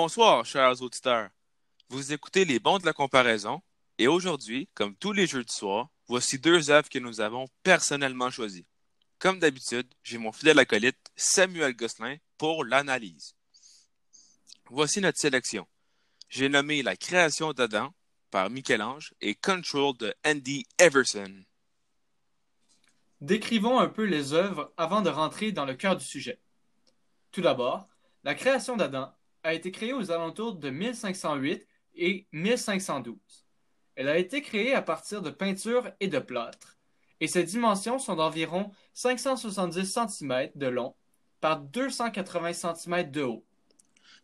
Bonsoir, chers auditeurs. Vous écoutez Les Bons de la comparaison, et aujourd'hui, comme tous les jeux du soir, voici deux œuvres que nous avons personnellement choisies. Comme d'habitude, j'ai mon fidèle acolyte Samuel Gosselin pour l'analyse. Voici notre sélection. J'ai nommé La création d'Adam par Michel-Ange et Control de Andy Everson. Décrivons un peu les œuvres avant de rentrer dans le cœur du sujet. Tout d'abord, la création d'Adam a été créée aux alentours de 1508 et 1512. Elle a été créée à partir de peintures et de plâtre, et ses dimensions sont d'environ 570 cm de long par 280 cm de haut.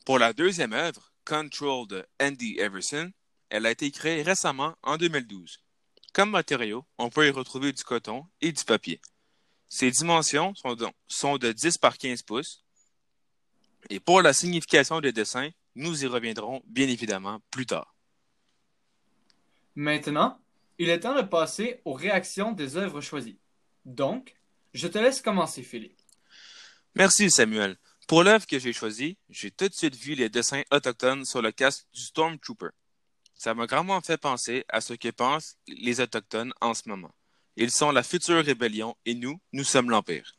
Pour la deuxième œuvre, Control de Andy Everson, elle a été créée récemment en 2012. Comme matériau, on peut y retrouver du coton et du papier. Ses dimensions sont de, sont de 10 par 15 pouces. Et pour la signification des dessins, nous y reviendrons bien évidemment plus tard. Maintenant, il est temps de passer aux réactions des œuvres choisies. Donc, je te laisse commencer, Philippe. Merci Samuel. Pour l'œuvre que j'ai choisie, j'ai tout de suite vu les dessins autochtones sur le casque du Stormtrooper. Ça m'a grandement fait penser à ce que pensent les Autochtones en ce moment. Ils sont la future rébellion et nous, nous sommes l'Empire.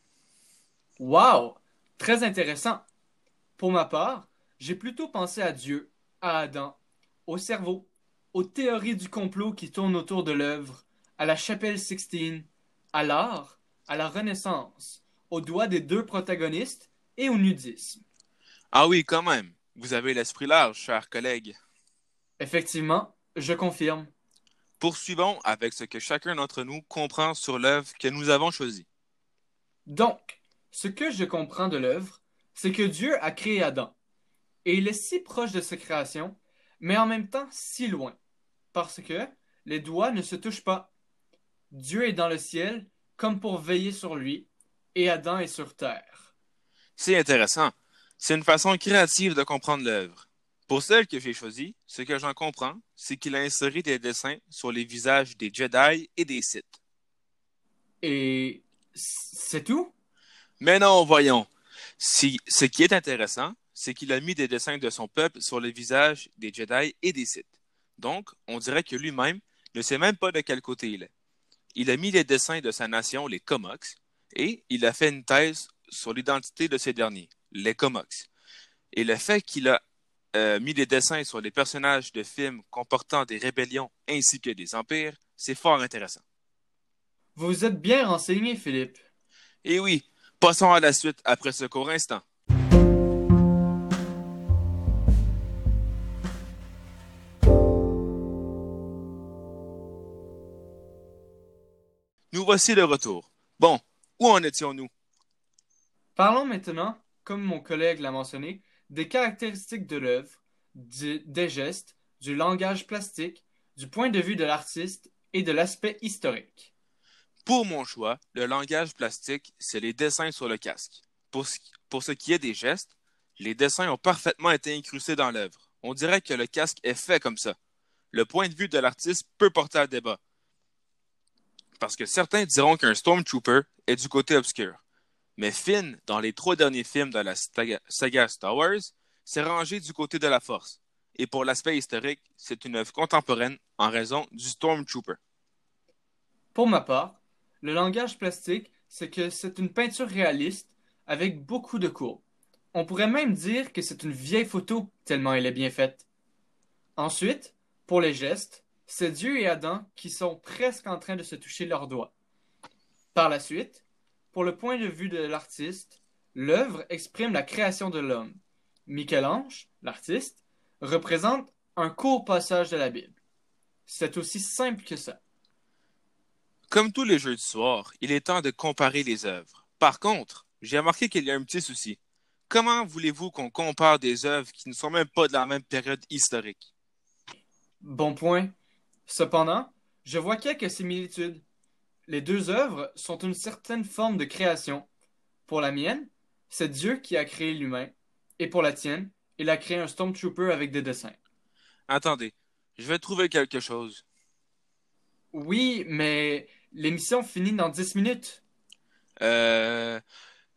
Wow! Très intéressant. Pour ma part, j'ai plutôt pensé à Dieu, à Adam, au cerveau, aux théories du complot qui tournent autour de l'œuvre, à la chapelle Sixtine, à l'art, à la Renaissance, aux doigts des deux protagonistes et au nudisme. Ah oui, quand même. Vous avez l'esprit large, chers collègues. Effectivement, je confirme. Poursuivons avec ce que chacun d'entre nous comprend sur l'œuvre que nous avons choisie. Donc, ce que je comprends de l'œuvre, c'est que Dieu a créé Adam. Et il est si proche de sa création, mais en même temps si loin. Parce que les doigts ne se touchent pas. Dieu est dans le ciel comme pour veiller sur lui, et Adam est sur terre. C'est intéressant. C'est une façon créative de comprendre l'œuvre. Pour celle que j'ai choisie, ce que j'en comprends, c'est qu'il a inséré des dessins sur les visages des Jedi et des Sith. Et c'est tout? Mais non, voyons. Si, ce qui est intéressant, c'est qu'il a mis des dessins de son peuple sur les visages des Jedi et des Sith. Donc, on dirait que lui-même ne sait même pas de quel côté il est. Il a mis les dessins de sa nation, les Comox, et il a fait une thèse sur l'identité de ces derniers, les Comox. Et le fait qu'il a euh, mis des dessins sur les personnages de films comportant des rébellions ainsi que des empires, c'est fort intéressant. Vous êtes bien renseigné, Philippe. Et oui, passons à la suite après ce court instant. Nous voici de retour. Bon, où en étions-nous? Parlons maintenant, comme mon collègue l'a mentionné, des caractéristiques de l'œuvre, des gestes, du langage plastique, du point de vue de l'artiste et de l'aspect historique. Pour mon choix, le langage plastique, c'est les dessins sur le casque. Pour ce, qui est des gestes, les dessins ont parfaitement été incrustés dans l'œuvre. On dirait que le casque est fait comme ça. Le point de vue de l'artiste peut porter à débat. Parce que certains diront qu'un Stormtrooper est du côté obscur. Mais Finn, dans les trois derniers films de la saga Star Wars, s'est rangé du côté de la Force. Et pour l'aspect historique, c'est une œuvre contemporaine en raison du Stormtrooper. Pour ma part, le langage plastique, c'est que c'est une peinture réaliste avec beaucoup de courbes. On pourrait même dire que c'est une vieille photo tellement elle est bien faite. Ensuite, pour les gestes, c'est Dieu et Adam qui sont presque en train de se toucher leurs doigts. Par la suite, pour le point de vue de l'artiste, l'œuvre exprime la création de l'homme. Michel-Ange, l'artiste, représente un court passage de la Bible. C'est aussi simple que ça. Comme tous les jeux du soir, il est temps de comparer les œuvres. Par contre, j'ai remarqué qu'il y a un petit souci. Comment voulez-vous qu'on compare des œuvres qui ne sont même pas de la même période historique? Bon point. Cependant, je vois quelques similitudes. Les deux œuvres sont une certaine forme de création. Pour la mienne, c'est Dieu qui a créé l'humain, et pour la tienne, il a créé un Stormtrooper avec des dessins. Attendez, je vais trouver quelque chose. Oui, mais l'émission finit dans dix minutes. Euh,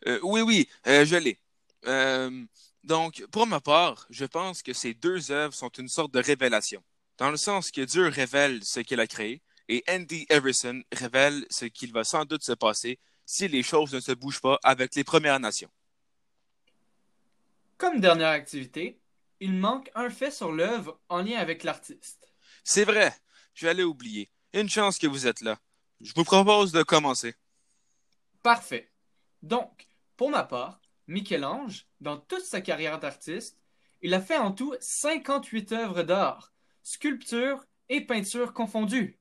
euh oui, oui, euh, je l'ai. Euh, Donc, pour ma part, je pense que ces deux œuvres sont une sorte de révélation, dans le sens que Dieu révèle ce qu'il a créé et Andy Everson révèle ce qu'il va sans doute se passer si les choses ne se bougent pas avec les Premières Nations. Comme dernière activité, il manque un fait sur l'œuvre en lien avec l'artiste. C'est vrai, je aller oublier. Une chance que vous êtes là. Je vous propose de commencer. Parfait. Donc, pour ma part, Michel-Ange, dans toute sa carrière d'artiste, il a fait en tout 58 œuvres d'art, sculptures et peintures confondues.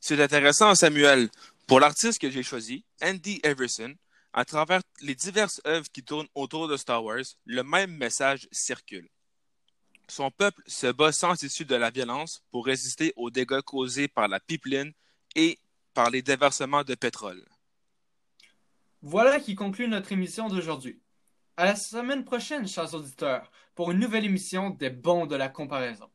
C'est intéressant, Samuel. Pour l'artiste que j'ai choisi, Andy Everson, à travers les diverses œuvres qui tournent autour de Star Wars, le même message circule. Son peuple se bat sans issue de la violence pour résister aux dégâts causés par la pipeline et par les déversements de pétrole. Voilà qui conclut notre émission d'aujourd'hui. À la semaine prochaine, chers auditeurs, pour une nouvelle émission des bons de la comparaison.